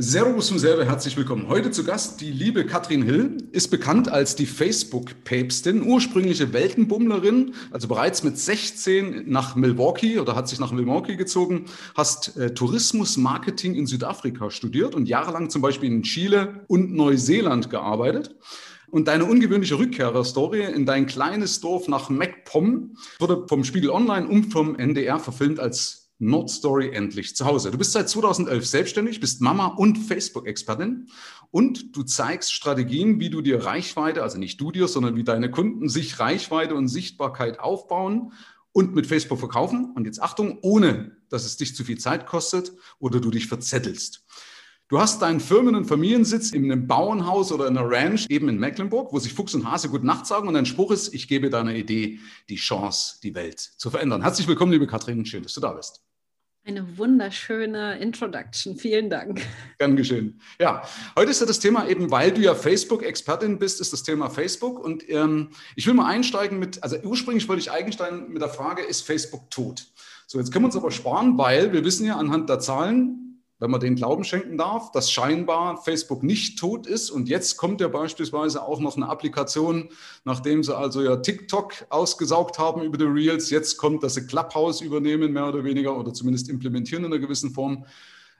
Servus und selber, herzlich willkommen. Heute zu Gast die liebe Katrin Hill, ist bekannt als die Facebook-Päpstin, ursprüngliche Weltenbummlerin, also bereits mit 16 nach Milwaukee oder hat sich nach Milwaukee gezogen, hast äh, Tourismus-Marketing in Südafrika studiert und jahrelang zum Beispiel in Chile und Neuseeland gearbeitet. Und deine ungewöhnliche Rückkehrerstory in dein kleines Dorf nach MacPom wurde vom Spiegel Online und vom NDR verfilmt als Nordstory endlich zu Hause. Du bist seit 2011 selbstständig, bist Mama und Facebook-Expertin und du zeigst Strategien, wie du dir Reichweite, also nicht du dir, sondern wie deine Kunden sich Reichweite und Sichtbarkeit aufbauen und mit Facebook verkaufen. Und jetzt Achtung, ohne dass es dich zu viel Zeit kostet oder du dich verzettelst. Du hast deinen Firmen- und Familiensitz in einem Bauernhaus oder in einer Ranch eben in Mecklenburg, wo sich Fuchs und Hase gut Nacht sagen und dein Spruch ist, ich gebe deiner Idee die Chance, die Welt zu verändern. Herzlich willkommen, liebe Katrin, schön, dass du da bist. Eine wunderschöne Introduction. Vielen Dank. Gern geschehen. Ja, heute ist ja das Thema eben, weil du ja Facebook-Expertin bist, ist das Thema Facebook. Und ähm, ich will mal einsteigen mit, also ursprünglich wollte ich einsteigen mit der Frage, ist Facebook tot? So, jetzt können wir uns aber sparen, weil wir wissen ja anhand der Zahlen, wenn man den Glauben schenken darf, dass scheinbar Facebook nicht tot ist. Und jetzt kommt ja beispielsweise auch noch eine Applikation, nachdem sie also ja TikTok ausgesaugt haben über die Reels. Jetzt kommt, dass sie Clubhouse übernehmen, mehr oder weniger, oder zumindest implementieren in einer gewissen Form.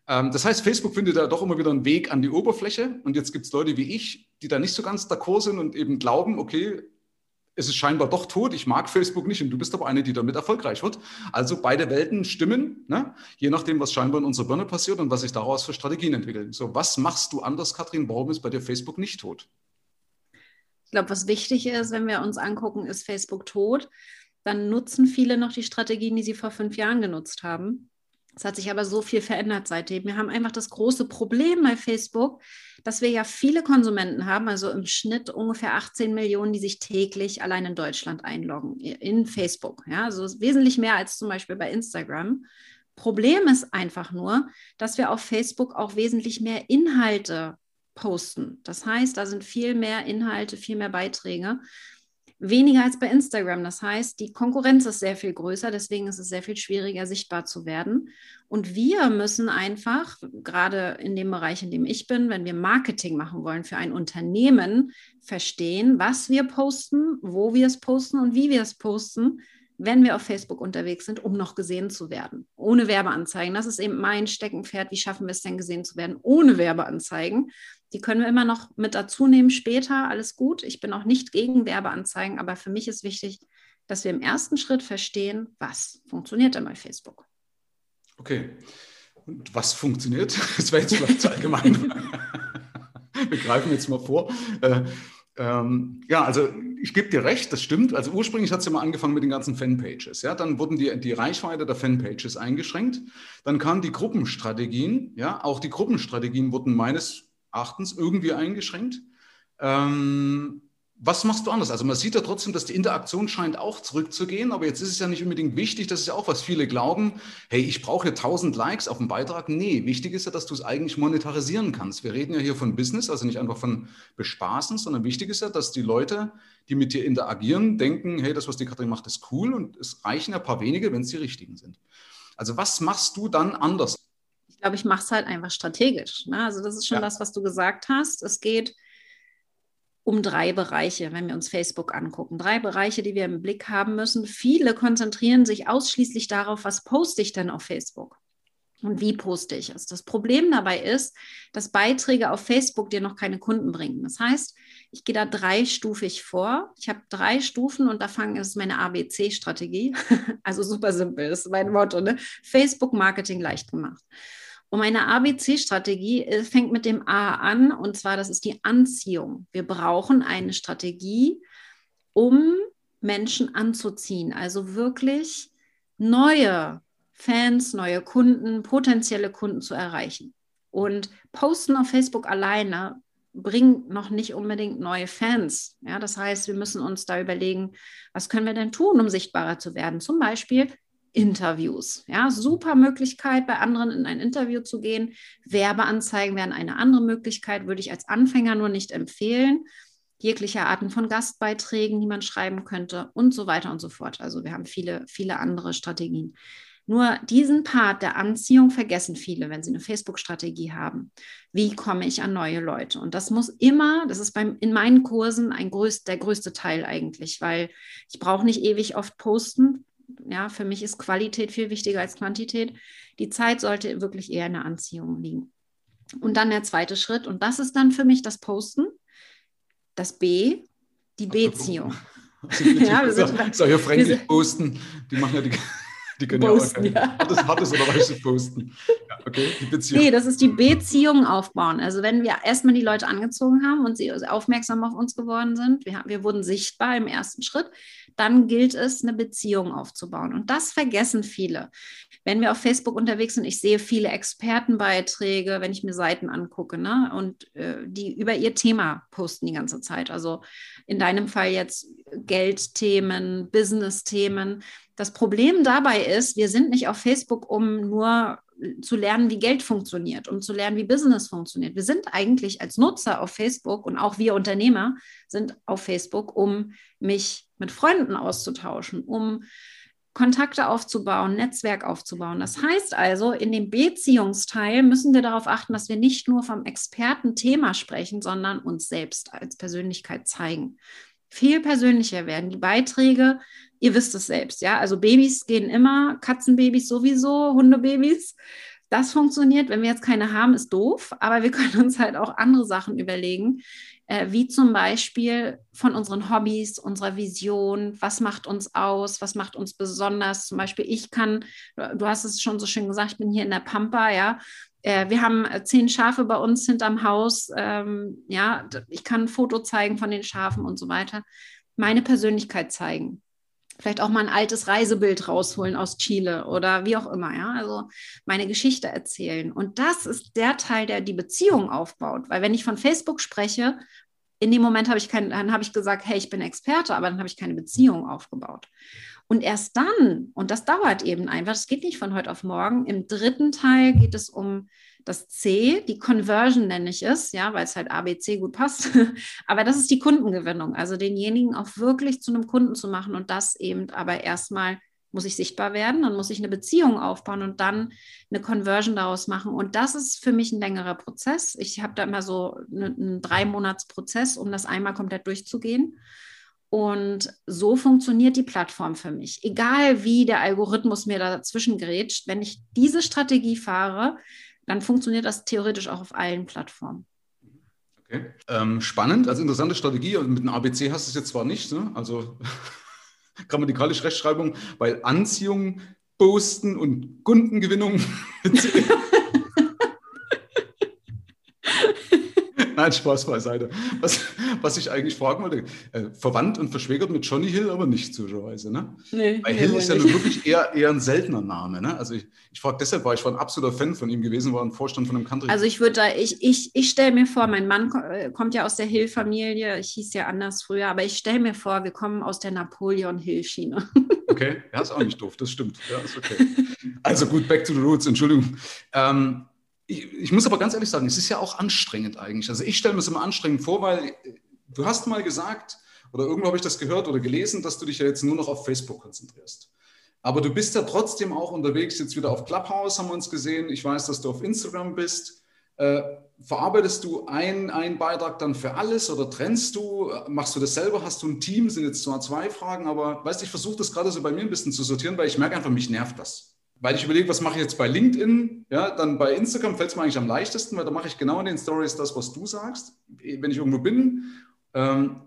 Ähm, das heißt, Facebook findet ja doch immer wieder einen Weg an die Oberfläche. Und jetzt gibt es Leute wie ich, die da nicht so ganz d'accord sind und eben glauben, okay, es ist scheinbar doch tot, ich mag Facebook nicht und du bist aber eine, die damit erfolgreich wird. Also beide Welten stimmen, ne? je nachdem, was scheinbar in unserer Birne passiert und was sich daraus für Strategien entwickeln. So, was machst du anders, Katrin? Warum ist bei dir Facebook nicht tot? Ich glaube, was wichtig ist, wenn wir uns angucken, ist Facebook tot, dann nutzen viele noch die Strategien, die sie vor fünf Jahren genutzt haben. Es hat sich aber so viel verändert seitdem. Wir haben einfach das große Problem bei Facebook, dass wir ja viele Konsumenten haben, also im Schnitt ungefähr 18 Millionen, die sich täglich allein in Deutschland einloggen in Facebook. Ja, also wesentlich mehr als zum Beispiel bei Instagram. Problem ist einfach nur, dass wir auf Facebook auch wesentlich mehr Inhalte posten. Das heißt, da sind viel mehr Inhalte, viel mehr Beiträge weniger als bei Instagram. Das heißt, die Konkurrenz ist sehr viel größer, deswegen ist es sehr viel schwieriger, sichtbar zu werden. Und wir müssen einfach, gerade in dem Bereich, in dem ich bin, wenn wir Marketing machen wollen für ein Unternehmen, verstehen, was wir posten, wo wir es posten und wie wir es posten, wenn wir auf Facebook unterwegs sind, um noch gesehen zu werden. Ohne Werbeanzeigen. Das ist eben mein Steckenpferd. Wie schaffen wir es denn, gesehen zu werden ohne Werbeanzeigen? Die können wir immer noch mit dazu nehmen später. Alles gut. Ich bin auch nicht gegen Werbeanzeigen, aber für mich ist wichtig, dass wir im ersten Schritt verstehen, was funktioniert denn bei Facebook. Okay. Und was funktioniert? Das wäre jetzt vielleicht zu allgemein. wir greifen jetzt mal vor. Äh, ähm, ja, also ich gebe dir recht, das stimmt. Also ursprünglich hat es ja mal angefangen mit den ganzen Fanpages. Ja, dann wurden die, die Reichweite der Fanpages eingeschränkt. Dann kamen die Gruppenstrategien. Ja, auch die Gruppenstrategien wurden meines Erachtens irgendwie eingeschränkt. Ähm, was machst du anders? Also man sieht ja trotzdem, dass die Interaktion scheint auch zurückzugehen, aber jetzt ist es ja nicht unbedingt wichtig, das ist ja auch, was viele glauben, hey, ich brauche 1000 Likes auf dem Beitrag. Nee, wichtig ist ja, dass du es eigentlich monetarisieren kannst. Wir reden ja hier von Business, also nicht einfach von Bespaßen, sondern wichtig ist ja, dass die Leute, die mit dir interagieren, denken, hey, das, was die Katrin macht, ist cool und es reichen ja ein paar wenige, wenn es die richtigen sind. Also was machst du dann anders? Ich glaube, ich mache es halt einfach strategisch. Ne? Also das ist schon ja. das, was du gesagt hast. Es geht um drei Bereiche, wenn wir uns Facebook angucken. Drei Bereiche, die wir im Blick haben müssen. Viele konzentrieren sich ausschließlich darauf, was poste ich denn auf Facebook? Und wie poste ich es? Das Problem dabei ist, dass Beiträge auf Facebook dir noch keine Kunden bringen. Das heißt, ich gehe da dreistufig vor. Ich habe drei Stufen und da fangen ist meine ABC-Strategie. also super simpel, das ist mein Motto. Ne? Facebook Marketing leicht gemacht. Und meine ABC-Strategie äh, fängt mit dem A an, und zwar das ist die Anziehung. Wir brauchen eine Strategie, um Menschen anzuziehen, also wirklich neue Fans, neue Kunden, potenzielle Kunden zu erreichen. Und Posten auf Facebook alleine bringt noch nicht unbedingt neue Fans. Ja, das heißt, wir müssen uns da überlegen, was können wir denn tun, um sichtbarer zu werden? Zum Beispiel Interviews. Ja, super Möglichkeit, bei anderen in ein Interview zu gehen. Werbeanzeigen wären eine andere Möglichkeit, würde ich als Anfänger nur nicht empfehlen. Jegliche Arten von Gastbeiträgen, die man schreiben könnte und so weiter und so fort. Also wir haben viele, viele andere Strategien. Nur diesen Part der Anziehung vergessen viele, wenn sie eine Facebook-Strategie haben. Wie komme ich an neue Leute? Und das muss immer, das ist beim, in meinen Kursen ein größt, der größte Teil eigentlich, weil ich brauche nicht ewig oft posten. Ja, für mich ist Qualität viel wichtiger als Quantität. Die Zeit sollte wirklich eher in der Anziehung liegen. Und dann der zweite Schritt, und das ist dann für mich das Posten. Das B, die Beziehung. ja, wir sind, so, ja, Fränkisch posten, die machen ja die. Die können posten, ja auch ja. hartes, hartes oder weiches posten. Ja, okay, die Beziehung. Nee, das ist die Beziehung aufbauen. Also wenn wir erstmal die Leute angezogen haben und sie aufmerksam auf uns geworden sind, wir, wir wurden sichtbar im ersten Schritt, dann gilt es, eine Beziehung aufzubauen. Und das vergessen viele. Wenn wir auf Facebook unterwegs sind, ich sehe viele Expertenbeiträge, wenn ich mir Seiten angucke, ne? und äh, die über ihr Thema posten die ganze Zeit. Also in deinem Fall jetzt Geldthemen, Business-Themen. Das Problem dabei ist, wir sind nicht auf Facebook, um nur zu lernen, wie Geld funktioniert, um zu lernen, wie Business funktioniert. Wir sind eigentlich als Nutzer auf Facebook und auch wir Unternehmer sind auf Facebook, um mich mit Freunden auszutauschen, um Kontakte aufzubauen, Netzwerk aufzubauen. Das heißt also, in dem Beziehungsteil müssen wir darauf achten, dass wir nicht nur vom Expertenthema sprechen, sondern uns selbst als Persönlichkeit zeigen. Viel persönlicher werden die Beiträge. Ihr wisst es selbst, ja. Also Babys gehen immer, Katzenbabys sowieso, Hundebabys. Das funktioniert. Wenn wir jetzt keine haben, ist doof, aber wir können uns halt auch andere Sachen überlegen, wie zum Beispiel von unseren Hobbys, unserer Vision, was macht uns aus, was macht uns besonders. Zum Beispiel, ich kann, du hast es schon so schön gesagt, ich bin hier in der Pampa, ja. Äh, wir haben äh, zehn Schafe bei uns hinterm Haus. Ähm, ja, ich kann ein Foto zeigen von den Schafen und so weiter. Meine Persönlichkeit zeigen vielleicht auch mal ein altes Reisebild rausholen aus Chile oder wie auch immer, ja, also meine Geschichte erzählen. Und das ist der Teil, der die Beziehung aufbaut, weil wenn ich von Facebook spreche, in dem Moment habe ich kein, dann habe ich gesagt, hey, ich bin Experte, aber dann habe ich keine Beziehung aufgebaut. Und erst dann, und das dauert eben einfach, das geht nicht von heute auf morgen, im dritten Teil geht es um das C, die Conversion nenne ich es, ja, weil es halt ABC gut passt. aber das ist die Kundengewinnung, also denjenigen auch wirklich zu einem Kunden zu machen und das eben aber erstmal muss ich sichtbar werden, dann muss ich eine Beziehung aufbauen und dann eine Conversion daraus machen. Und das ist für mich ein längerer Prozess. Ich habe da immer so einen drei Monats Prozess, um das einmal komplett durchzugehen. Und so funktioniert die Plattform für mich. Egal wie der Algorithmus mir dazwischen grätscht, wenn ich diese Strategie fahre, dann funktioniert das theoretisch auch auf allen Plattformen. Okay. Ähm, spannend, also interessante Strategie. Und mit einem ABC hast du es jetzt zwar nicht, ne? also grammatikalische Rechtschreibung, weil Anziehung, Posten und Kundengewinnung. Nein, Spaß beiseite. Was, was ich eigentlich fragen wollte, äh, verwandt und verschwägert mit Johnny Hill, aber nicht zuschauerweise, ne? Nee, Weil Hill ist ja nun wirklich eher, eher ein seltener Name, ne? Also ich, ich frage deshalb, weil ich war ein absoluter Fan von ihm gewesen, war ein Vorstand von einem Country. Also ich würde da, ich, ich, ich stelle mir vor, mein Mann äh, kommt ja aus der Hill-Familie, ich hieß ja anders früher, aber ich stelle mir vor, wir kommen aus der Napoleon-Hill-Schiene. Okay, ja, ist auch nicht doof, das stimmt. Ja, ist okay. Also gut, back to the roots, Entschuldigung. Ähm, ich, ich, muss aber ganz ehrlich sagen, es ist ja auch anstrengend eigentlich. Also ich stelle mir es immer anstrengend vor, weil äh, du hast mal gesagt, oder irgendwo habe ich das gehört oder gelesen, dass du dich ja jetzt nur noch auf Facebook konzentrierst. Aber du bist ja trotzdem auch unterwegs, jetzt wieder auf Clubhouse haben wir uns gesehen. Ich weiß, dass du auf Instagram bist. Äh, verarbeitest du einen Beitrag dann für alles oder trennst du? Machst du das selber? Hast du ein Team? Sind jetzt zwar zwei Fragen, aber weißt ich versuche das gerade so bei mir ein bisschen zu sortieren, weil ich merke einfach, mich nervt das weil ich überlege, was mache ich jetzt bei LinkedIn, ja, dann bei Instagram fällt es mir eigentlich am leichtesten, weil da mache ich genau in den Stories das, was du sagst, wenn ich irgendwo bin. Ähm,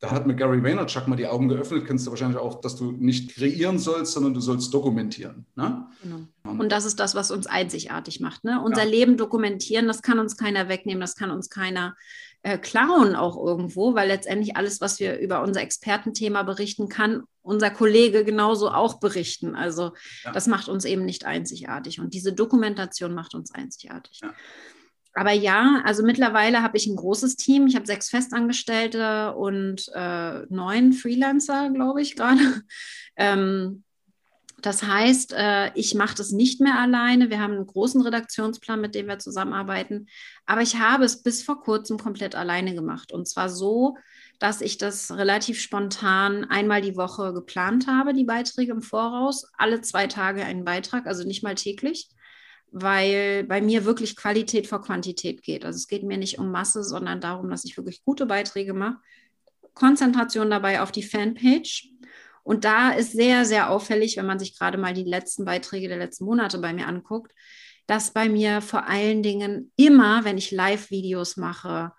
da hat mir Gary Vaynerchuk mal die Augen geöffnet, kennst du wahrscheinlich auch, dass du nicht kreieren sollst, sondern du sollst dokumentieren. Ne? Genau. Und das ist das, was uns einzigartig macht. Ne? Unser ja. Leben dokumentieren, das kann uns keiner wegnehmen, das kann uns keiner äh, klauen auch irgendwo, weil letztendlich alles, was wir über unser Expertenthema berichten, kann unser Kollege genauso auch berichten. Also ja. das macht uns eben nicht einzigartig und diese Dokumentation macht uns einzigartig. Ja. Aber ja, also mittlerweile habe ich ein großes Team. Ich habe sechs Festangestellte und äh, neun Freelancer, glaube ich, gerade. Ähm, Das heißt, äh, ich mache das nicht mehr alleine. Wir haben einen großen Redaktionsplan, mit dem wir zusammenarbeiten. Aber ich habe es bis vor kurzem komplett alleine gemacht. Und zwar so, dass ich das relativ spontan einmal die Woche geplant habe, die Beiträge im Voraus. Alle zwei Tage einen Beitrag, also nicht mal täglich, weil bei mir wirklich Qualität vor Quantität geht. Also es geht mir nicht um Masse, sondern darum, dass ich wirklich gute Beiträge mache. Konzentration dabei auf die Fanpage. Und da ist sehr, sehr auffällig, wenn man sich gerade mal die letzten Beiträge der letzten Monate bei mir anguckt, dass bei mir vor allen Dingen immer, wenn ich Live-Videos mache,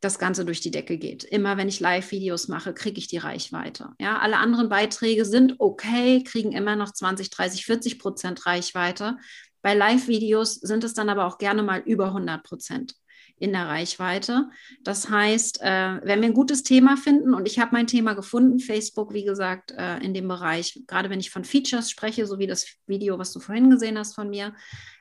das Ganze durch die Decke geht. Immer wenn ich Live-Videos mache, kriege ich die Reichweite. Ja, alle anderen Beiträge sind okay, kriegen immer noch 20, 30, 40 Prozent Reichweite. Bei Live-Videos sind es dann aber auch gerne mal über 100 Prozent in der Reichweite. Das heißt, äh, wenn wir ein gutes Thema finden, und ich habe mein Thema gefunden, Facebook, wie gesagt, äh, in dem Bereich, gerade wenn ich von Features spreche, so wie das Video, was du vorhin gesehen hast von mir,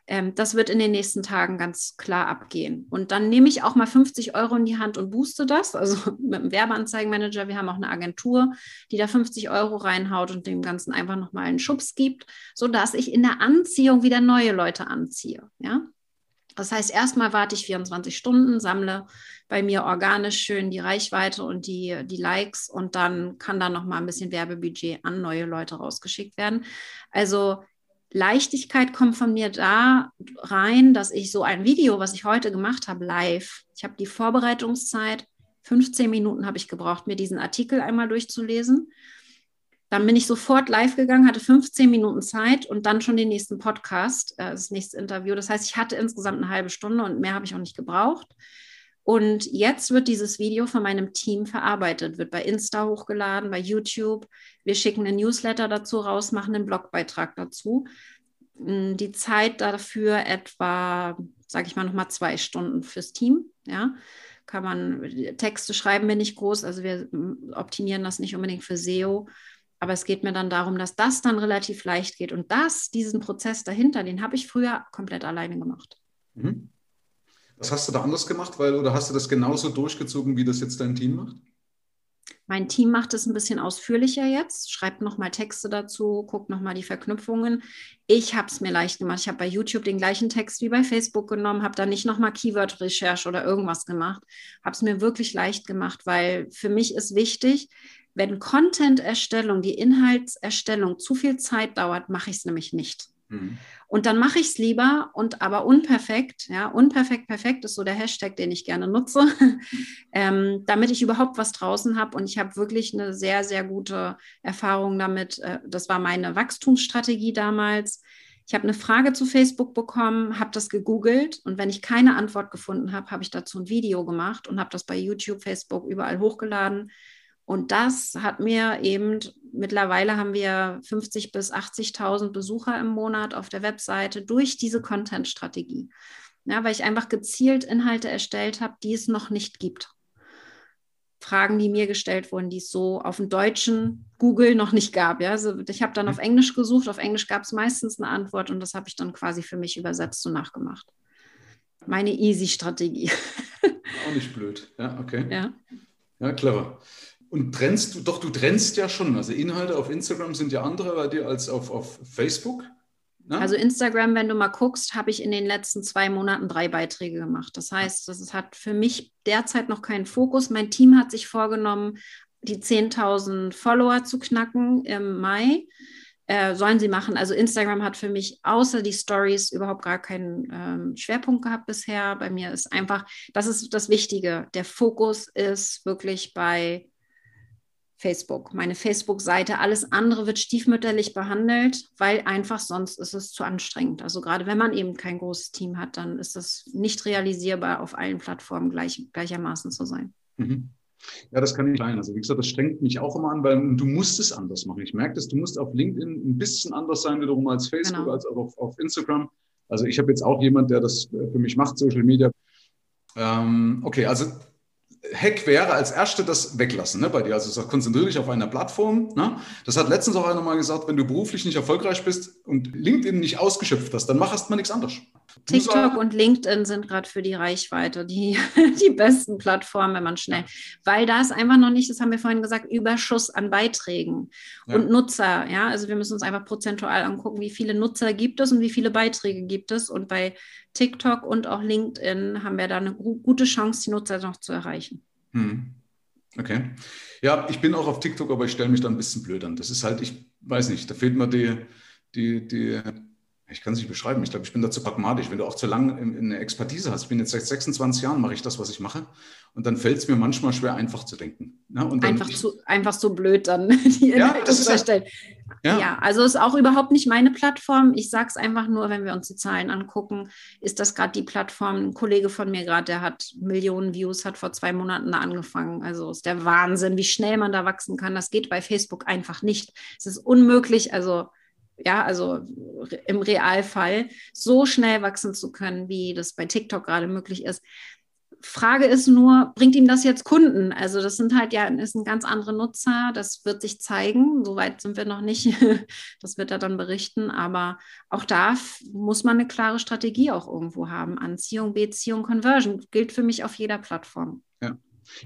ähm, das wird in den nächsten Tagen ganz klar abgehen. Und dann nehme ich auch mal 50 Euro in die Hand und booste das. Also mit dem Werbeanzeigenmanager, wir haben auch eine Agentur, die da 50 Euro reinhaut und dem Ganzen einfach nochmal einen Schubs gibt, sodass ich in der Anziehung wieder neue Leute anziehe. Ja? Das heißt, erstmal warte ich 24 Stunden, sammle bei mir organisch schön die Reichweite und die, die Likes und dann kann da nochmal ein bisschen Werbebudget an neue Leute rausgeschickt werden. Also Leichtigkeit kommt von mir da rein, dass ich so ein Video, was ich heute gemacht habe, live, ich habe die Vorbereitungszeit, 15 Minuten habe ich gebraucht, mir diesen Artikel einmal durchzulesen. Dann bin ich sofort live gegangen, hatte 15 Minuten Zeit und dann schon den nächsten Podcast, äh, das nächste Interview. Das heißt, ich hatte insgesamt eine halbe Stunde und mehr habe ich auch nicht gebraucht. Und jetzt wird dieses Video von meinem Team verarbeitet, wird bei Insta hochgeladen, bei YouTube. Wir schicken einen Newsletter dazu raus, machen einen Blogbeitrag dazu. Hm, die Zeit dafür etwa, sage ich mal, nochmal zwei Stunden fürs Team. Ja, kann man, Texte schreiben wir nicht groß, also wir hm, optimieren das nicht unbedingt für SEO. Aber es geht mir dann darum, dass das dann relativ leicht geht. Und das, diesen Prozess dahinter, den habe ich früher komplett alleine gemacht. Mhm. Was hast du da anders gemacht? Weil, oder hast du das genauso durchgezogen, wie das jetzt dein Team macht? Mein Team macht es ein bisschen ausführlicher jetzt, schreibt nochmal Texte dazu, guckt nochmal die Verknüpfungen. Ich habe es mir leicht gemacht. Ich habe bei YouTube den gleichen Text wie bei Facebook genommen, habe da nicht nochmal Keyword-Recherche oder irgendwas gemacht. Habe es mir wirklich leicht gemacht, weil für mich ist wichtig, wenn Content-Erstellung, die Inhaltserstellung zu viel Zeit dauert, mache ich es nämlich nicht. Mhm. Und dann mache ich es lieber und aber unperfekt, ja, unperfekt, perfekt ist so der Hashtag, den ich gerne nutze, ähm, damit ich überhaupt was draußen habe. Und ich habe wirklich eine sehr, sehr gute Erfahrung damit. Äh, das war meine Wachstumsstrategie damals. Ich habe eine Frage zu Facebook bekommen, habe das gegoogelt und wenn ich keine Antwort gefunden habe, habe ich dazu ein Video gemacht und habe das bei YouTube, Facebook überall hochgeladen und das hat mir eben, mittlerweile haben wir 50.000 bis 80.000 Besucher im Monat auf der Webseite durch diese Content-Strategie. Ja, weil ich einfach gezielt Inhalte erstellt habe, die es noch nicht gibt. Fragen, die mir gestellt wurden, die es so auf dem deutschen Google noch nicht gab. Ja? Also ich habe dann auf Englisch gesucht, auf Englisch gab es meistens eine Antwort und das habe ich dann quasi für mich übersetzt und nachgemacht. Meine Easy-Strategie. Auch nicht blöd, ja, okay. Ja, ja clever. Und trennst du, doch, du trennst ja schon. Also Inhalte auf Instagram sind ja andere bei dir als auf, auf Facebook. Ne? Also Instagram, wenn du mal guckst, habe ich in den letzten zwei Monaten drei Beiträge gemacht. Das heißt, das hat für mich derzeit noch keinen Fokus. Mein Team hat sich vorgenommen, die 10.000 Follower zu knacken im Mai. Äh, sollen sie machen. Also Instagram hat für mich außer die Stories überhaupt gar keinen ähm, Schwerpunkt gehabt bisher. Bei mir ist einfach, das ist das Wichtige. Der Fokus ist wirklich bei Facebook, meine Facebook-Seite. Alles andere wird stiefmütterlich behandelt, weil einfach sonst ist es zu anstrengend. Also gerade wenn man eben kein großes Team hat, dann ist es nicht realisierbar, auf allen Plattformen gleich, gleichermaßen zu sein. Mhm. Ja, das kann ich sein. Also wie gesagt, das strengt mich auch immer an, weil du musst es anders machen. Ich merke das, du musst auf LinkedIn ein bisschen anders sein wiederum als Facebook, genau. als auch auf, auf Instagram. Also ich habe jetzt auch jemand, der das für mich macht, Social Media. Ähm, okay, also Hack wäre als erste das Weglassen ne, bei dir. Also sag, konzentriere dich auf eine Plattform. Ne? Das hat letztens auch einer mal gesagt, wenn du beruflich nicht erfolgreich bist und LinkedIn nicht ausgeschöpft hast, dann mach erst mal nichts anderes. TikTok und LinkedIn sind gerade für die Reichweite die, die besten Plattformen, wenn man schnell, weil da ist einfach noch nicht, das haben wir vorhin gesagt, Überschuss an Beiträgen ja. und Nutzer. Ja, also wir müssen uns einfach prozentual angucken, wie viele Nutzer gibt es und wie viele Beiträge gibt es. Und bei TikTok und auch LinkedIn haben wir da eine gute Chance, die Nutzer noch zu erreichen. Hm. Okay. Ja, ich bin auch auf TikTok, aber ich stelle mich da ein bisschen blöd an. Das ist halt, ich weiß nicht, da fehlt mir die, die, die ich kann es nicht beschreiben. Ich glaube, ich bin dazu pragmatisch. Wenn du auch zu lange eine Expertise hast, ich bin jetzt seit 26 Jahren, mache ich das, was ich mache. Und dann fällt es mir manchmal schwer, einfach zu denken. Ja, einfach, ich, zu, einfach so blöd dann die Inhalte ja, zu erstellen. Ja. ja, also ist auch überhaupt nicht meine Plattform. Ich sage es einfach nur, wenn wir uns die Zahlen angucken, ist das gerade die Plattform. Ein Kollege von mir gerade, der hat Millionen Views, hat vor zwei Monaten da angefangen. Also ist der Wahnsinn, wie schnell man da wachsen kann. Das geht bei Facebook einfach nicht. Es ist unmöglich. Also ja, also im Realfall so schnell wachsen zu können, wie das bei TikTok gerade möglich ist. Frage ist nur, bringt ihm das jetzt Kunden? Also das sind halt ja, ist ein ganz anderer Nutzer, das wird sich zeigen. Soweit sind wir noch nicht. Das wird er dann berichten. Aber auch da muss man eine klare Strategie auch irgendwo haben. Anziehung, Beziehung, Conversion gilt für mich auf jeder Plattform. Ja.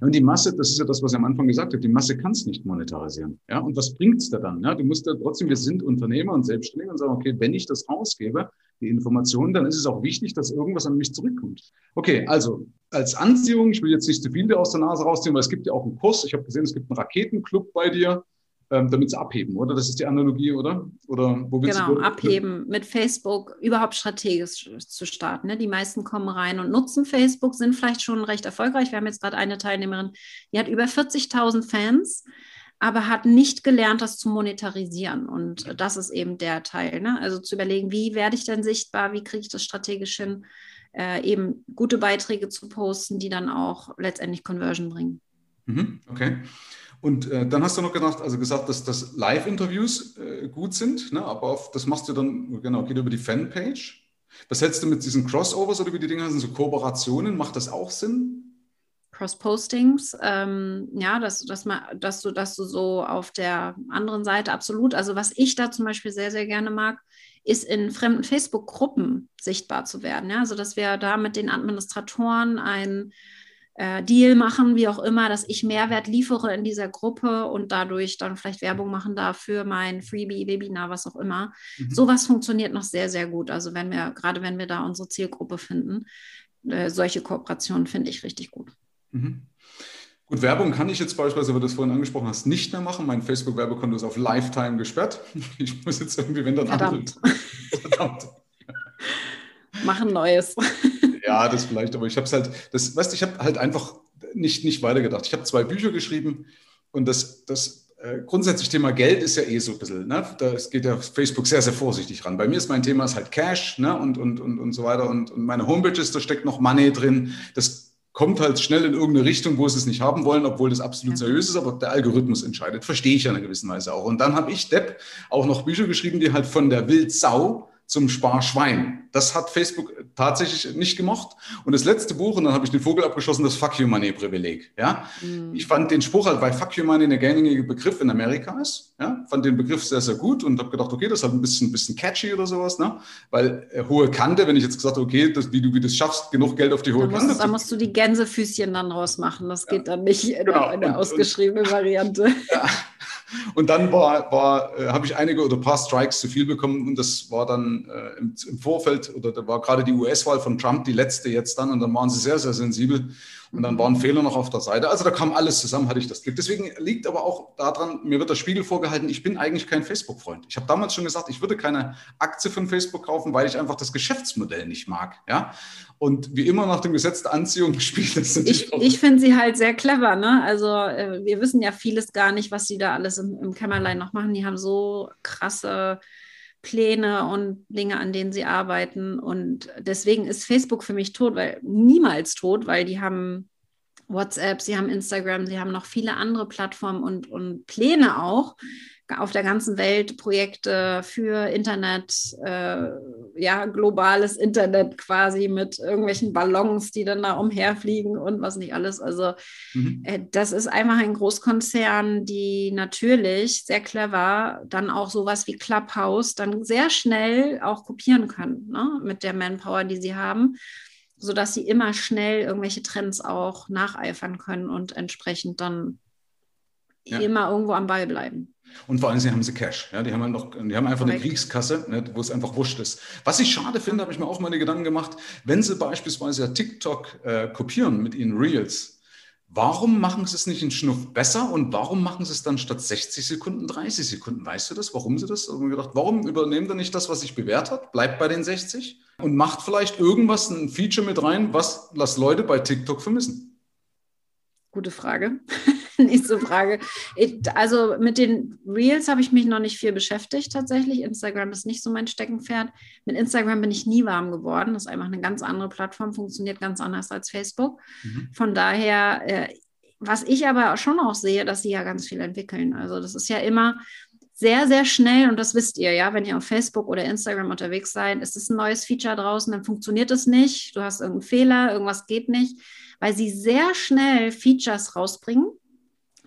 Und die Masse, das ist ja das, was ich am Anfang gesagt habe, die Masse kann es nicht monetarisieren. Ja, und was bringt's da dann? Ja, du musst ja trotzdem, wir sind Unternehmer und Selbstständige und sagen, okay, wenn ich das rausgebe, die Informationen, dann ist es auch wichtig, dass irgendwas an mich zurückkommt. Okay, also als Anziehung, ich will jetzt nicht zu viel aus der Nase rausziehen, weil es gibt ja auch einen Kurs. Ich habe gesehen, es gibt einen Raketenclub bei dir ähm, damit sie abheben, oder? Das ist die Analogie, oder? Oder wo willst genau, du abheben, mit Facebook überhaupt strategisch zu starten. Ne? Die meisten kommen rein und nutzen Facebook, sind vielleicht schon recht erfolgreich. Wir haben jetzt gerade eine Teilnehmerin, die hat über 40.000 Fans, aber hat nicht gelernt, das zu monetarisieren. Und das ist eben der Teil. Ne? Also zu überlegen, wie werde ich denn sichtbar, wie kriege ich das strategisch hin, äh, eben gute Beiträge zu posten, die dann auch letztendlich Conversion bringen. Mhm, okay. Und äh, dann hast du noch gedacht, also gesagt, dass, dass Live-Interviews äh, gut sind, ne? aber auf, das machst du dann, genau, geht über die Fanpage. Was hältst du mit diesen Crossovers oder wie die Dinge heißen, so Kooperationen? Macht das auch Sinn? Cross-Postings, ähm, ja, dass, dass, man, dass, du, dass du so auf der anderen Seite absolut, also was ich da zum Beispiel sehr, sehr gerne mag, ist in fremden Facebook-Gruppen sichtbar zu werden. Ja? Also dass wir da mit den Administratoren ein äh, Deal machen, wie auch immer, dass ich Mehrwert liefere in dieser Gruppe und dadurch dann vielleicht Werbung machen darf für mein Freebie, Webinar, was auch immer. Mhm. Sowas funktioniert noch sehr, sehr gut. Also wenn wir, gerade wenn wir da unsere Zielgruppe finden, äh, solche Kooperationen finde ich richtig gut. Mhm. Gut, Werbung kann ich jetzt beispielsweise, weil du das vorhin angesprochen hast, nicht mehr machen. Mein Facebook-Werbekonto ist auf Lifetime gesperrt. Ich muss jetzt irgendwie, wenn dann Verdammt. andere. Verdammt. Machen Neues. Ja, das vielleicht, aber ich habe es halt, das, weißt ich habe halt einfach nicht, nicht weitergedacht. Ich habe zwei Bücher geschrieben und das, das äh, grundsätzlich Thema Geld ist ja eh so ein bisschen, ne? da geht ja Facebook sehr, sehr vorsichtig ran. Bei mir ist mein Thema ist halt Cash ne? und, und, und, und so weiter und, und meine Homepages, da steckt noch Money drin. Das kommt halt schnell in irgendeine Richtung, wo sie es nicht haben wollen, obwohl das absolut ja. seriös ist, aber der Algorithmus entscheidet. Verstehe ich ja in einer gewissen Weise auch. Und dann habe ich, Depp, auch noch Bücher geschrieben, die halt von der Wildsau zum Sparschwein. Das hat Facebook tatsächlich nicht gemocht. Und das letzte Buch, und dann habe ich den Vogel abgeschossen, das Fuck You Money Privileg. Ja? Mhm. Ich fand den Spruch halt, weil Fuck You Money ein gängige Begriff in Amerika ist. Ja? Fand den Begriff sehr, sehr gut und habe gedacht, okay, das ist halt ein bisschen, bisschen catchy oder sowas. Ne? Weil äh, hohe Kante, wenn ich jetzt gesagt habe, okay, das, wie du wie das schaffst, genug Geld auf die hohe da Kante. da musst du die Gänsefüßchen dann rausmachen. Das geht dann nicht in genau. eine ausgeschriebene und, Variante. Ja. Und dann war, war, äh, habe ich einige oder ein paar Strikes zu viel bekommen und das war dann äh, im, im, Vorfeld oder da war gerade die US-Wahl von Trump, die letzte jetzt dann und dann waren sie sehr, sehr sensibel und dann waren Fehler noch auf der Seite. Also da kam alles zusammen, hatte ich das Glück. Deswegen liegt aber auch daran, mir wird der Spiegel vorgehalten, ich bin eigentlich kein Facebook-Freund. Ich habe damals schon gesagt, ich würde keine Aktie von Facebook kaufen, weil ich einfach das Geschäftsmodell nicht mag. Ja? Und wie immer nach dem Gesetz der Anziehung spielt das natürlich. Ich, ich finde sie halt sehr clever. Ne? Also äh, wir wissen ja vieles gar nicht, was sie da alles im, im Kämmerlein noch machen. Die haben so krasse Pläne und Dinge, an denen sie arbeiten. Und deswegen ist Facebook für mich tot, weil niemals tot, weil die haben WhatsApp, sie haben Instagram, sie haben noch viele andere Plattformen und, und Pläne auch, auf der ganzen Welt Projekte für Internet, äh, ja, globales Internet quasi mit irgendwelchen Ballons, die dann da umherfliegen und was nicht alles. Also mhm. äh, das ist einfach ein Großkonzern, die natürlich sehr clever dann auch sowas wie Clubhouse dann sehr schnell auch kopieren können, ne? mit der Manpower, die sie haben sodass sie immer schnell irgendwelche Trends auch nacheifern können und entsprechend dann ja. immer irgendwo am Ball bleiben. Und vor allem sie haben sie Cash. Ja, die haben halt noch, die haben einfach Correct. eine Kriegskasse, ne, wo es einfach wurscht ist. Was ich schade finde, habe ich mir auch meine Gedanken gemacht, wenn sie beispielsweise TikTok äh, kopieren mit ihren Reels, warum machen sie es nicht in Schnuff besser und warum machen sie es dann statt 60 Sekunden 30 Sekunden? Weißt du das? Warum sie das? Und gedacht, warum übernehmen sie nicht das, was sich bewährt hat? Bleibt bei den 60 und macht vielleicht irgendwas, ein Feature mit rein, was das Leute bei TikTok vermissen. Gute Frage. Nächste Frage. Also mit den Reels habe ich mich noch nicht viel beschäftigt tatsächlich. Instagram ist nicht so mein Steckenpferd. Mit Instagram bin ich nie warm geworden. Das ist einfach eine ganz andere Plattform, funktioniert ganz anders als Facebook. Mhm. Von daher, äh, was ich aber schon auch sehe, dass sie ja ganz viel entwickeln. Also das ist ja immer sehr, sehr schnell, und das wisst ihr ja, wenn ihr auf Facebook oder Instagram unterwegs seid, ist es ein neues Feature draußen, dann funktioniert es nicht, du hast irgendeinen Fehler, irgendwas geht nicht weil sie sehr schnell Features rausbringen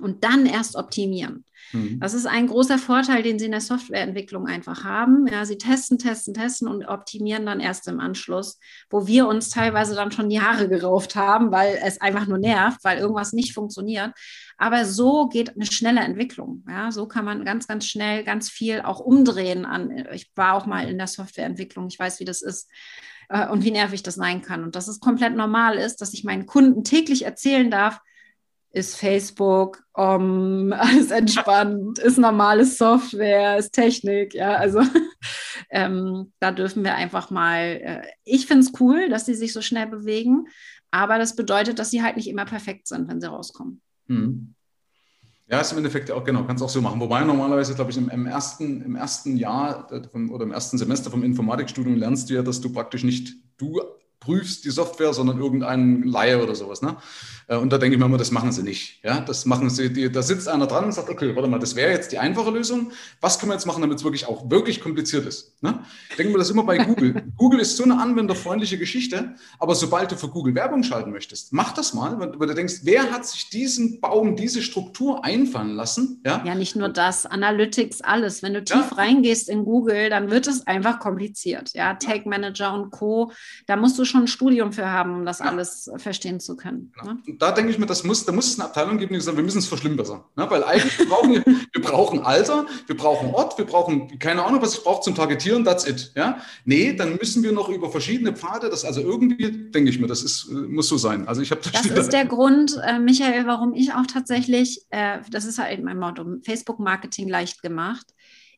und dann erst optimieren. Mhm. Das ist ein großer Vorteil, den sie in der Softwareentwicklung einfach haben. Ja, sie testen, testen, testen und optimieren dann erst im Anschluss, wo wir uns teilweise dann schon die Haare gerauft haben, weil es einfach nur nervt, weil irgendwas nicht funktioniert. Aber so geht eine schnelle Entwicklung. Ja, so kann man ganz, ganz schnell ganz viel auch umdrehen an. Ich war auch mal in der Softwareentwicklung. Ich weiß, wie das ist äh, und wie nervig das sein kann. Und dass es komplett normal ist, dass ich meinen Kunden täglich erzählen darf, ist Facebook, um, alles entspannt, ist normale Software, ist Technik, ja, also ähm, da dürfen wir einfach mal, äh, ich finde es cool, dass sie sich so schnell bewegen, aber das bedeutet, dass sie halt nicht immer perfekt sind, wenn sie rauskommen. Mhm. Ja, ist im Endeffekt auch, genau, kannst auch so machen. Wobei normalerweise, glaube ich, im, im, ersten, im ersten Jahr vom, oder im ersten Semester vom Informatikstudium lernst du ja, dass du praktisch nicht du prüfst die Software, sondern irgendeinen Laie oder sowas. Ne? Äh, und da denke ich mir immer, das machen sie nicht. Ja? Das machen sie, die, da sitzt einer dran und sagt, okay, warte mal, das wäre jetzt die einfache Lösung. Was können wir jetzt machen, damit es wirklich auch wirklich kompliziert ist? Ne? Ich denke mir das immer bei Google. Google ist so eine anwenderfreundliche Geschichte, aber sobald du für Google Werbung schalten möchtest, mach das mal, weil du denkst, wer hat sich diesen Baum, diese Struktur einfallen lassen? Ja, ja nicht nur das, Analytics, alles. Wenn du tief ja. reingehst in Google, dann wird es einfach kompliziert. Ja, Tag Manager und Co. Da musst du schon ein Studium für haben, um das ja. alles verstehen zu können. Ne? Da denke ich mir, das muss, da muss es eine Abteilung geben, die sagt, wir müssen es verschlimmbessern. Ne? Weil eigentlich brauchen wir, wir brauchen Alter, wir brauchen Ort, wir brauchen keine Ahnung, was ich brauche zum Targetieren, that's it. Ja? Nee, dann müssen wir noch über verschiedene Pfade, das also irgendwie, denke ich mir, das ist, muss so sein. Also ich habe das ist der Grund, äh, Michael, warum ich auch tatsächlich, äh, das ist halt mein Motto, Facebook-Marketing leicht gemacht.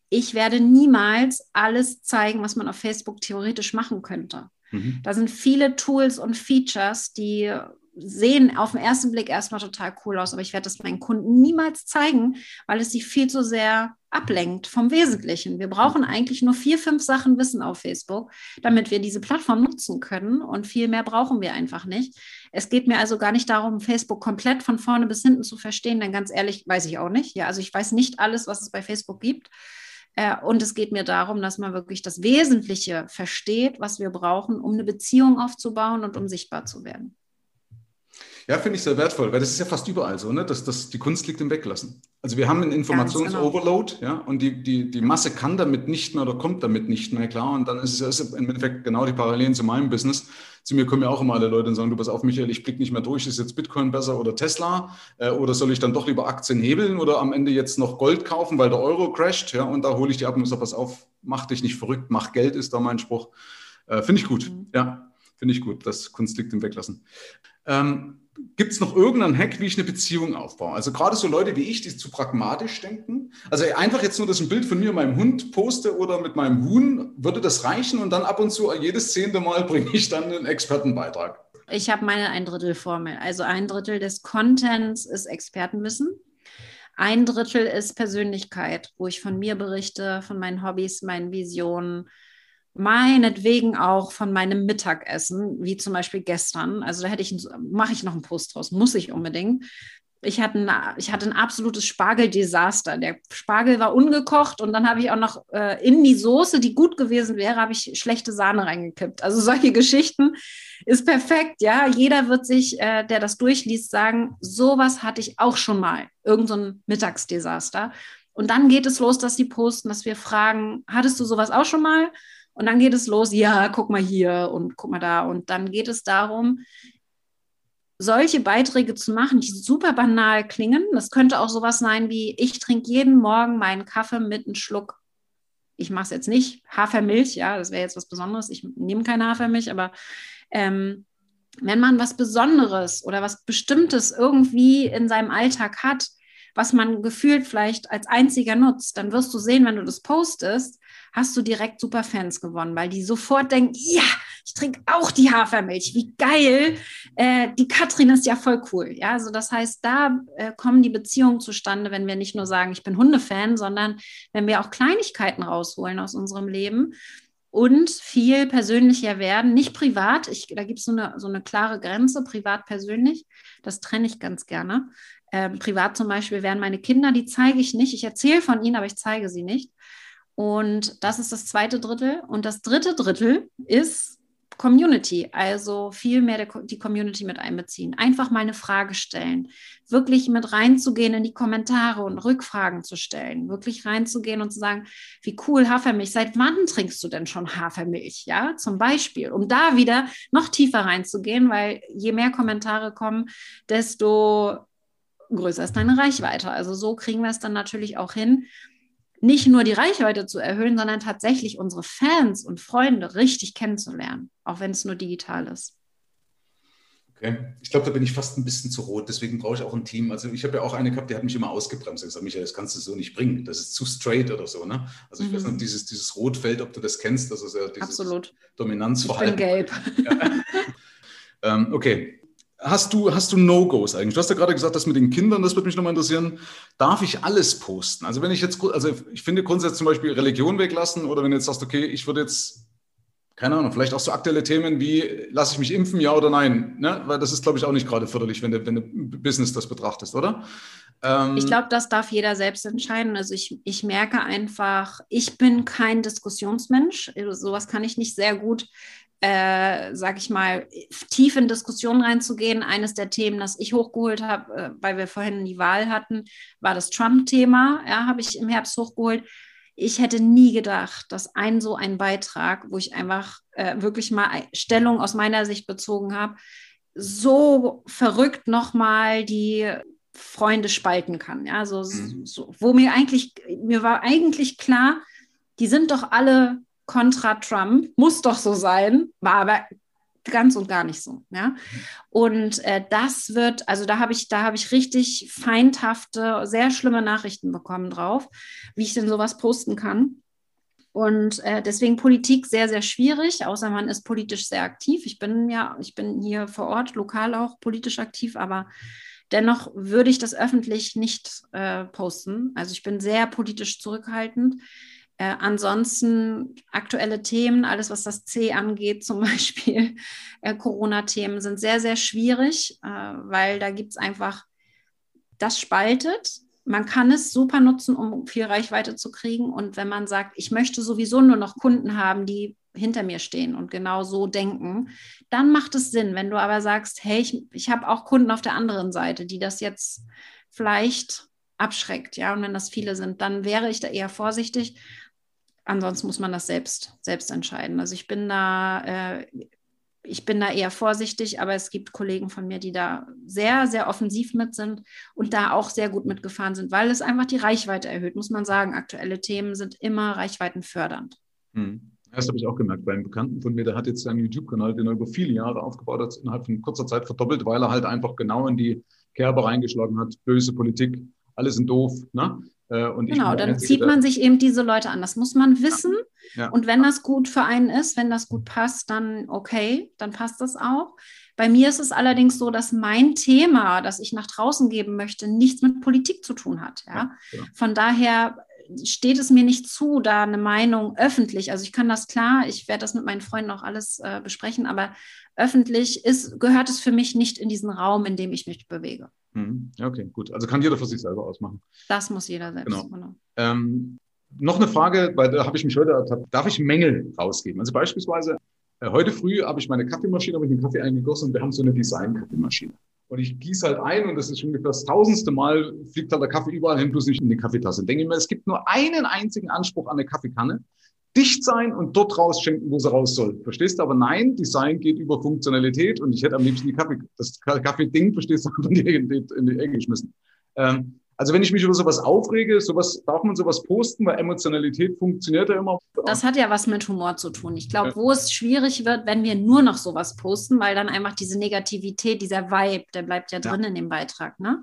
Ich werde niemals alles zeigen, was man auf Facebook theoretisch machen könnte. Mhm. Da sind viele Tools und Features, die sehen auf den ersten Blick erstmal total cool aus, aber ich werde das meinen Kunden niemals zeigen, weil es sie viel zu sehr ablenkt vom Wesentlichen. Wir brauchen eigentlich nur vier, fünf Sachen Wissen auf Facebook, damit wir diese Plattform nutzen können und viel mehr brauchen wir einfach nicht. Es geht mir also gar nicht darum, Facebook komplett von vorne bis hinten zu verstehen, denn ganz ehrlich weiß ich auch nicht. Ja, also ich weiß nicht alles, was es bei Facebook gibt. Äh, und es geht mir darum, dass man wirklich das Wesentliche versteht, was wir brauchen, um eine Beziehung aufzubauen und um sichtbar zu werden. Ja, finde ich sehr wertvoll, weil das ist ja fast überall so, ne? dass das, die Kunst liegt im Weglassen. Also wir haben einen Informationsoverload, genau. ja, und die, die, die Masse kann damit nicht mehr oder kommt damit nicht mehr klar. Und dann ist es im Endeffekt genau die Parallelen zu meinem Business. Zu mir kommen ja auch immer alle Leute und sagen, du pass auf, Michael, ich blicke nicht mehr durch, ist jetzt Bitcoin besser oder Tesla? Äh, oder soll ich dann doch lieber Aktien hebeln oder am Ende jetzt noch Gold kaufen, weil der Euro crasht? Ja, und da hole ich die ab und sage, pass auf, mach dich nicht verrückt, mach Geld, ist da mein Spruch. Äh, finde ich gut, mhm. ja, finde ich gut, dass Kunst liegt im Weglassen. Ähm, Gibt es noch irgendeinen Hack, wie ich eine Beziehung aufbaue? Also gerade so Leute wie ich, die zu pragmatisch denken. Also einfach jetzt nur, dass ich ein Bild von mir und meinem Hund poste oder mit meinem Huhn, würde das reichen und dann ab und zu jedes zehnte Mal bringe ich dann einen Expertenbeitrag. Ich habe meine ein Drittel Formel. Also ein Drittel des Contents ist Expertenwissen. Ein Drittel ist Persönlichkeit, wo ich von mir berichte, von meinen Hobbys, meinen Visionen, meinetwegen auch von meinem Mittagessen, wie zum Beispiel gestern. Also da hätte ich, mache ich noch einen Post draus, muss ich unbedingt. Ich hatte, ein, ich hatte ein absolutes Spargeldesaster. Der Spargel war ungekocht und dann habe ich auch noch äh, in die Soße, die gut gewesen wäre, habe ich schlechte Sahne reingekippt. Also solche Geschichten ist perfekt. Ja, jeder wird sich, äh, der das durchliest, sagen, sowas hatte ich auch schon mal. Irgend so ein Mittagsdesaster. Und dann geht es los, dass sie posten, dass wir fragen, hattest du sowas auch schon mal? Und dann geht es los, ja, guck mal hier und guck mal da. Und dann geht es darum, solche Beiträge zu machen, die super banal klingen. Das könnte auch sowas sein wie, ich trinke jeden Morgen meinen Kaffee mit einem Schluck. Ich mache es jetzt nicht, Hafermilch, ja, das wäre jetzt was Besonderes. Ich nehme keine Hafermilch, aber ähm, wenn man was Besonderes oder was Bestimmtes irgendwie in seinem Alltag hat, was man gefühlt vielleicht als einziger nutzt, dann wirst du sehen, wenn du das postest, hast du direkt super Fans gewonnen, weil die sofort denken, ja, ich trinke auch die Hafermilch, wie geil. Äh, die Katrin ist ja voll cool. Ja, also das heißt, da äh, kommen die Beziehungen zustande, wenn wir nicht nur sagen, ich bin Hundefan, sondern wenn wir auch Kleinigkeiten rausholen aus unserem Leben und viel persönlicher werden, nicht privat. Ich, da gibt es so eine, so eine klare Grenze, privat, persönlich. Das trenne ich ganz gerne. Ähm, privat zum Beispiel wären meine Kinder, die zeige ich nicht. Ich erzähle von ihnen, aber ich zeige sie nicht. Und das ist das zweite Drittel. Und das dritte Drittel ist Community, also viel mehr die Community mit einbeziehen. Einfach mal eine Frage stellen, wirklich mit reinzugehen in die Kommentare und Rückfragen zu stellen, wirklich reinzugehen und zu sagen, wie cool Hafermilch, seit wann trinkst du denn schon Hafermilch? Ja, zum Beispiel, um da wieder noch tiefer reinzugehen, weil je mehr Kommentare kommen, desto größer ist deine Reichweite. Also so kriegen wir es dann natürlich auch hin, nicht nur die Reichweite zu erhöhen, sondern tatsächlich unsere Fans und Freunde richtig kennenzulernen, auch wenn es nur digital ist. Okay. Ich glaube, da bin ich fast ein bisschen zu rot, deswegen brauche ich auch ein Team. Also ich habe ja auch eine gehabt, die hat mich immer ausgebremst und gesagt, Michael, das kannst du so nicht bringen. Das ist zu straight oder so. Ne? Also ich mhm. weiß nicht, dieses, dieses Rotfeld, ob du das kennst, das ist ja dieses Absolut. Dominanzverhalten. Ich bin gelb. Ja. ähm, okay, Hast du, hast du No-Gos eigentlich? Du hast ja gerade gesagt, das mit den Kindern, das würde mich nochmal interessieren. Darf ich alles posten? Also wenn ich jetzt, also ich finde grundsätzlich zum Beispiel Religion weglassen oder wenn du jetzt sagst, okay, ich würde jetzt, keine Ahnung, vielleicht auch so aktuelle Themen wie, lasse ich mich impfen, ja oder nein? Ne? Weil das ist, glaube ich, auch nicht gerade förderlich, wenn du, wenn du Business das betrachtest, oder? Ähm, ich glaube, das darf jeder selbst entscheiden. Also ich, ich merke einfach, ich bin kein Diskussionsmensch. Sowas kann ich nicht sehr gut äh, sag ich mal, tief in Diskussionen reinzugehen. Eines der Themen, das ich hochgeholt habe, äh, weil wir vorhin die Wahl hatten, war das Trump-Thema. Ja, habe ich im Herbst hochgeholt. Ich hätte nie gedacht, dass ein so ein Beitrag, wo ich einfach äh, wirklich mal Stellung aus meiner Sicht bezogen habe, so verrückt nochmal die Freunde spalten kann. Ja, so, mhm. so, wo mir eigentlich, mir war eigentlich klar, die sind doch alle kontra Trump, muss doch so sein, war aber ganz und gar nicht so. Ja? Und äh, das wird, also da habe ich, da habe ich richtig feindhafte, sehr schlimme Nachrichten bekommen drauf, wie ich denn sowas posten kann. Und äh, deswegen Politik sehr, sehr schwierig, außer man ist politisch sehr aktiv. Ich bin ja, ich bin hier vor Ort, lokal auch politisch aktiv, aber dennoch würde ich das öffentlich nicht äh, posten. Also ich bin sehr politisch zurückhaltend. Äh, ansonsten aktuelle Themen, alles was das C angeht, zum Beispiel äh, Corona-Themen, sind sehr, sehr schwierig, äh, weil da gibt es einfach, das spaltet. Man kann es super nutzen, um viel Reichweite zu kriegen. Und wenn man sagt, ich möchte sowieso nur noch Kunden haben, die hinter mir stehen und genau so denken, dann macht es Sinn. Wenn du aber sagst, hey, ich, ich habe auch Kunden auf der anderen Seite, die das jetzt vielleicht abschreckt, ja, und wenn das viele sind, dann wäre ich da eher vorsichtig ansonsten muss man das selbst, selbst entscheiden. Also ich bin da, äh, ich bin da eher vorsichtig, aber es gibt Kollegen von mir, die da sehr, sehr offensiv mit sind und da auch sehr gut mitgefahren sind, weil es einfach die Reichweite erhöht, muss man sagen. Aktuelle Themen sind immer reichweitenfördernd. Hm. Das habe ich auch gemerkt bei einem Bekannten von mir, der hat jetzt einen YouTube-Kanal, den er über viele Jahre aufgebaut hat, innerhalb von kurzer Zeit verdoppelt, weil er halt einfach genau in die Kerbe reingeschlagen hat. Böse Politik, alle sind doof. Ne? Äh, und genau, dann zieht man sich eben diese Leute an. Das muss man wissen. Ja. Und wenn das gut für einen ist, wenn das gut passt, dann okay, dann passt das auch. Bei mir ist es allerdings so, dass mein Thema, das ich nach draußen geben möchte, nichts mit Politik zu tun hat. Ja? ja Von daher steht es mir nicht zu, da eine Meinung öffentlich, also ich kann das klar, ich werde das mit meinen Freunden auch alles äh, besprechen, aber öffentlich ist, gehört es für mich nicht in diesen Raum, in dem ich mich bewege. Mhm. Okay, gut. Also kann jeder für sich selber ausmachen. Das muss jeder selbst. Genau. genau. Ähm, noch eine Frage, weil da habe ich mich heute ertappt. Darf ich Mängel rausgeben? Also beispielsweise, äh, heute früh habe ich meine Kaffeemaschine, habe ich einen Kaffee eingegossen und wir haben so eine Design-Kaffeemaschine. Und ich gieße halt ein und das ist ungefähr das tausendste Mal, fliegt halt der Kaffee überall hin, bloß nicht in die Kaffeetasse. Denke ich mir, es gibt nur einen einzigen Anspruch an eine Kaffeekanne. Dicht sein und dort rausschenken, wo sie raus soll. Verstehst du? Aber nein, Design geht über Funktionalität und ich hätte am liebsten die Kaffee, das Kaffee-Ding, verstehst du, in die, in die Ecke geschmissen. Ähm, also wenn ich mich über sowas aufrege, sowas, darf man sowas posten, weil Emotionalität funktioniert ja immer. Das hat ja was mit Humor zu tun. Ich glaube, ja. wo es schwierig wird, wenn wir nur noch sowas posten, weil dann einfach diese Negativität, dieser Vibe, der bleibt ja drin ja. in dem Beitrag. Ne?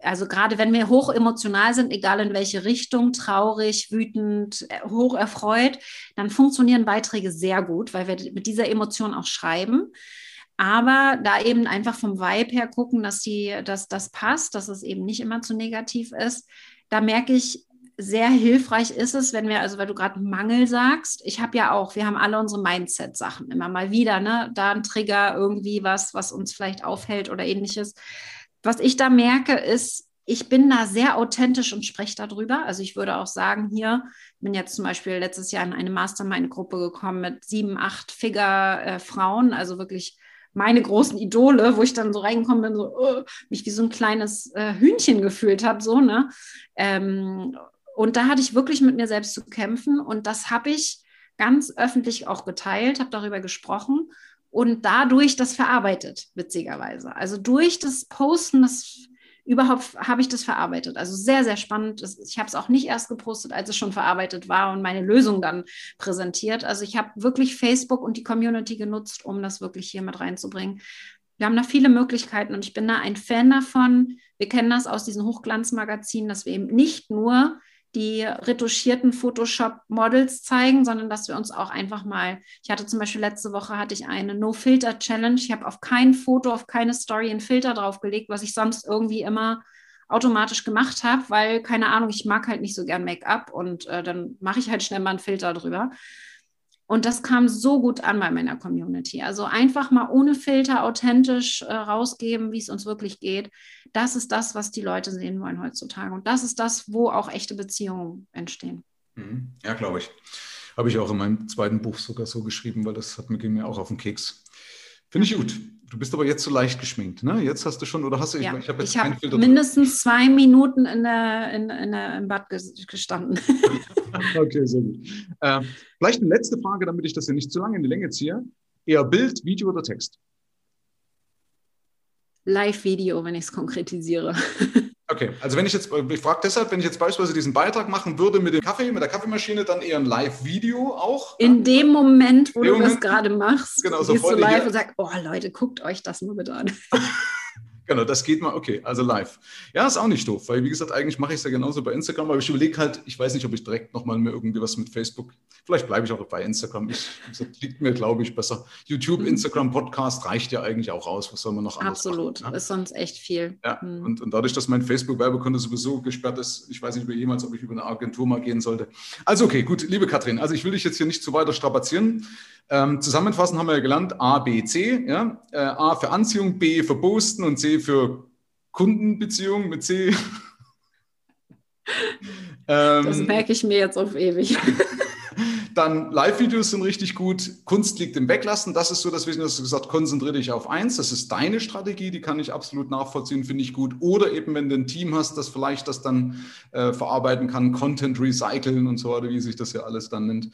Also gerade wenn wir hoch emotional sind, egal in welche Richtung, traurig, wütend, äh, hoch erfreut, dann funktionieren Beiträge sehr gut, weil wir mit dieser Emotion auch schreiben aber da eben einfach vom Vibe her gucken, dass, die, dass das passt, dass es eben nicht immer zu negativ ist. Da merke ich, sehr hilfreich ist es, wenn wir, also weil du gerade Mangel sagst, ich habe ja auch, wir haben alle unsere Mindset-Sachen immer mal wieder, ne? Da ein Trigger, irgendwie was, was uns vielleicht aufhält oder ähnliches. Was ich da merke, ist, ich bin da sehr authentisch und spreche darüber. Also ich würde auch sagen, hier, bin jetzt zum Beispiel letztes Jahr in eine Mastermind-Gruppe gekommen mit sieben, acht Figure-Frauen, äh, also wirklich meine großen Idole, wo ich dann so reingekommen bin, so uh, mich wie so ein kleines äh, Hühnchen gefühlt habe, so, ne? Ähm, und da hatte ich wirklich mit mir selbst zu kämpfen und das habe ich ganz öffentlich auch geteilt, habe darüber gesprochen und dadurch das verarbeitet, witzigerweise. Also durch das Posten, das überhaupt habe ich das verarbeitet. Also sehr, sehr spannend. Ich habe es auch nicht erst gepostet, als es schon verarbeitet war und meine Lösung dann präsentiert. Also ich habe wirklich Facebook und die Community genutzt, um das wirklich hier mit reinzubringen. Wir haben da viele Möglichkeiten und ich bin da ein Fan davon. Wir kennen das aus diesen Hochglanzmagazinen, dass wir eben nicht nur die retuschierten Photoshop-Models zeigen, sondern dass wir uns auch einfach mal, ich hatte zum Beispiel letzte Woche hatte ich eine No-Filter-Challenge. Ich habe auf kein Foto, auf keine Story einen Filter draufgelegt, was ich sonst irgendwie immer automatisch gemacht habe, weil, keine Ahnung, ich mag halt nicht so gern Make-up und äh, dann mache ich halt schnell mal einen Filter drüber. Und das kam so gut an bei meiner Community. Also einfach mal ohne Filter authentisch äh, rausgeben, wie es uns wirklich geht. Das ist das, was die Leute sehen wollen heutzutage. Und das ist das, wo auch echte Beziehungen entstehen. Mhm. Ja, glaube ich. Habe ich auch in meinem zweiten Buch sogar so geschrieben, weil das hat mir, ging mir auch auf den Keks. Finde ich gut. Du bist aber jetzt so leicht geschminkt, ne? Jetzt hast du schon, oder hast du, ja, ich, habe jetzt ich hab mindestens zwei Minuten in der, in, in der, im Bad gestanden. okay, sehr gut. Äh, vielleicht eine letzte Frage, damit ich das hier nicht zu lange in die Länge ziehe. Eher Bild, Video oder Text? Live-Video, wenn ich es konkretisiere. Okay, also wenn ich jetzt, ich frage deshalb, wenn ich jetzt beispielsweise diesen Beitrag machen würde mit dem Kaffee, mit der Kaffeemaschine, dann eher ein Live-Video auch? In dem Moment, wo du Moment, das gerade machst, genau, so gehst du live hier. und sagst, oh Leute, guckt euch das nur bitte an. Genau, das geht mal, okay, also live. Ja, ist auch nicht doof, weil wie gesagt, eigentlich mache ich es ja genauso bei Instagram, aber ich überlege halt, ich weiß nicht, ob ich direkt nochmal mir irgendwie was mit Facebook, vielleicht bleibe ich auch bei Instagram. Ich, das liegt mir, glaube ich, besser. YouTube, mhm. Instagram, Podcast reicht ja eigentlich auch aus. Was soll man noch anders Absolut, machen, ja? ist sonst echt viel. Ja, mhm. und, und dadurch, dass mein Facebook-Werbekonto sowieso gesperrt ist, ich weiß nicht mehr jemals, ob ich über eine Agentur mal gehen sollte. Also okay, gut, liebe Katrin, also ich will dich jetzt hier nicht zu weiter strapazieren. Ähm, zusammenfassend haben wir ja gelernt A, B, C. Ja? Äh, A für Anziehung, B für Posten und C für Kundenbeziehung mit C. ähm, das merke ich mir jetzt auf ewig. Dann Live-Videos sind richtig gut. Kunst liegt im Weglassen. Das ist so das Wissen, dass du gesagt konzentriere dich auf eins. Das ist deine Strategie, die kann ich absolut nachvollziehen, finde ich gut. Oder eben, wenn du ein Team hast, das vielleicht das dann äh, verarbeiten kann, Content recyceln und so weiter, wie sich das ja alles dann nennt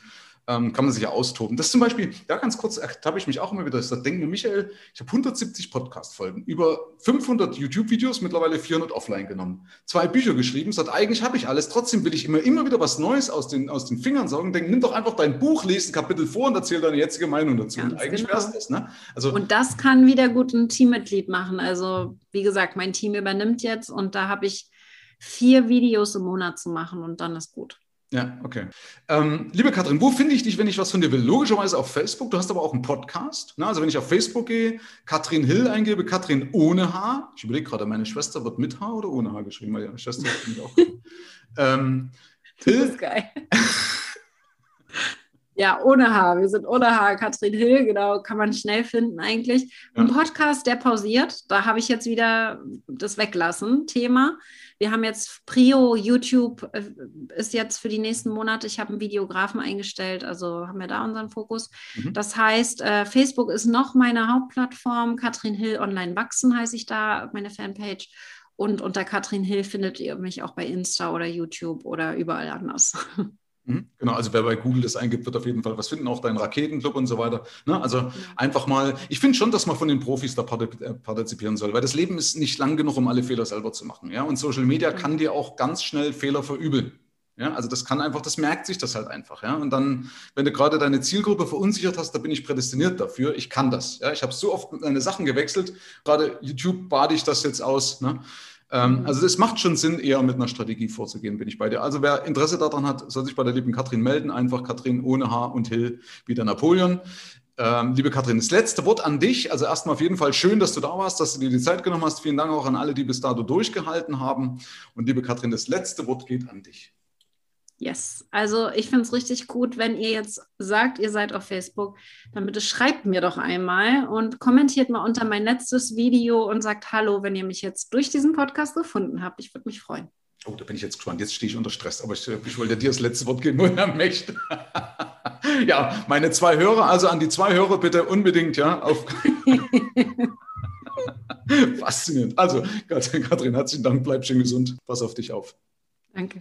ähm, kann man sich ja austoben. Das zum Beispiel, ja, ganz kurz, da habe ich mich auch immer wieder, da denke mir, Michael, ich habe 170 Podcast-Folgen, über 500 YouTube-Videos, mittlerweile 400 offline genommen, zwei Bücher geschrieben, sagt, eigentlich habe ich alles, trotzdem will ich immer, immer wieder was Neues aus den, aus den Fingern saugen, denke, nimm doch einfach dein Buch, lese ein Kapitel vor und erzähl deine jetzige Meinung dazu. Ganz und eigentlich genau. wäre es das. Ne? Also, und das kann wieder gut ein Teammitglied machen. Also, wie gesagt, mein Team übernimmt jetzt und da habe ich vier Videos im Monat zu machen und dann ist gut. Ja, okay. Ähm, liebe Katrin, wo finde ich dich, wenn ich was von dir will? Logischerweise auf Facebook. Du hast aber auch einen Podcast. Ne? Also wenn ich auf Facebook gehe, Katrin Hill eingebe, Katrin ohne Haar. Ich überlege gerade, meine Schwester wird mit Haar oder ohne Haar geschrieben? Meine Schwester hat mich auch. ähm, Das ist geil. Ja, ohne Haar. Wir sind ohne Haar. Katrin Hill, genau, kann man schnell finden eigentlich. Ja. Ein Podcast, der pausiert. Da habe ich jetzt wieder das Weglassen. Thema. Wir haben jetzt Prio, YouTube äh, ist jetzt für die nächsten Monate. Ich habe einen Videografen eingestellt, also haben wir da unseren Fokus. Mhm. Das heißt, äh, Facebook ist noch meine Hauptplattform. Katrin Hill Online Wachsen heiße ich da, meine Fanpage. Und unter Katrin Hill findet ihr mich auch bei Insta oder YouTube oder überall anders. Mhm. Genau, also wer bei Google das eingibt, wird auf jeden Fall was finden, auch dein Raketenclub und so weiter. Ne? Also einfach mal, ich finde schon, dass man von den Profis da äh, partizipieren soll, weil das Leben ist nicht lang genug, um alle Fehler selber zu machen. Ja? Und Social Media kann dir auch ganz schnell Fehler verübeln. Ja, also das kann einfach, das merkt sich das halt einfach. Ja, und dann, wenn du gerade deine Zielgruppe verunsichert hast, da bin ich prädestiniert dafür. Ich kann das. Ja, ich habe so oft meine Sachen gewechselt. Gerade YouTube bade ich das jetzt aus. Ne? Ähm, mhm. Also es macht schon Sinn, eher mit einer Strategie vorzugehen, bin ich bei dir. Also wer Interesse daran hat, soll sich bei der lieben Katrin melden. Einfach Katrin ohne Haar und Hill wie der Napoleon. Ähm, liebe Katrin, das letzte Wort an dich. Also erstmal auf jeden Fall schön, dass du da warst, dass du dir die Zeit genommen hast. Vielen Dank auch an alle, die bis dato durchgehalten haben. Und liebe Katrin, das letzte Wort geht an dich. Yes, also ich finde es richtig gut, wenn ihr jetzt sagt, ihr seid auf Facebook, dann bitte schreibt mir doch einmal und kommentiert mal unter mein letztes Video und sagt Hallo, wenn ihr mich jetzt durch diesen Podcast gefunden habt. Ich würde mich freuen. Oh, da bin ich jetzt gespannt. Jetzt stehe ich unter Stress, aber ich, ich wollte dir das letzte Wort geben, wo er möchte. ja, meine zwei Hörer, also an die zwei Hörer bitte unbedingt, ja, auf. Faszinierend. Also, Katrin, herzlichen Dank, bleib schön gesund. Pass auf dich auf. Danke.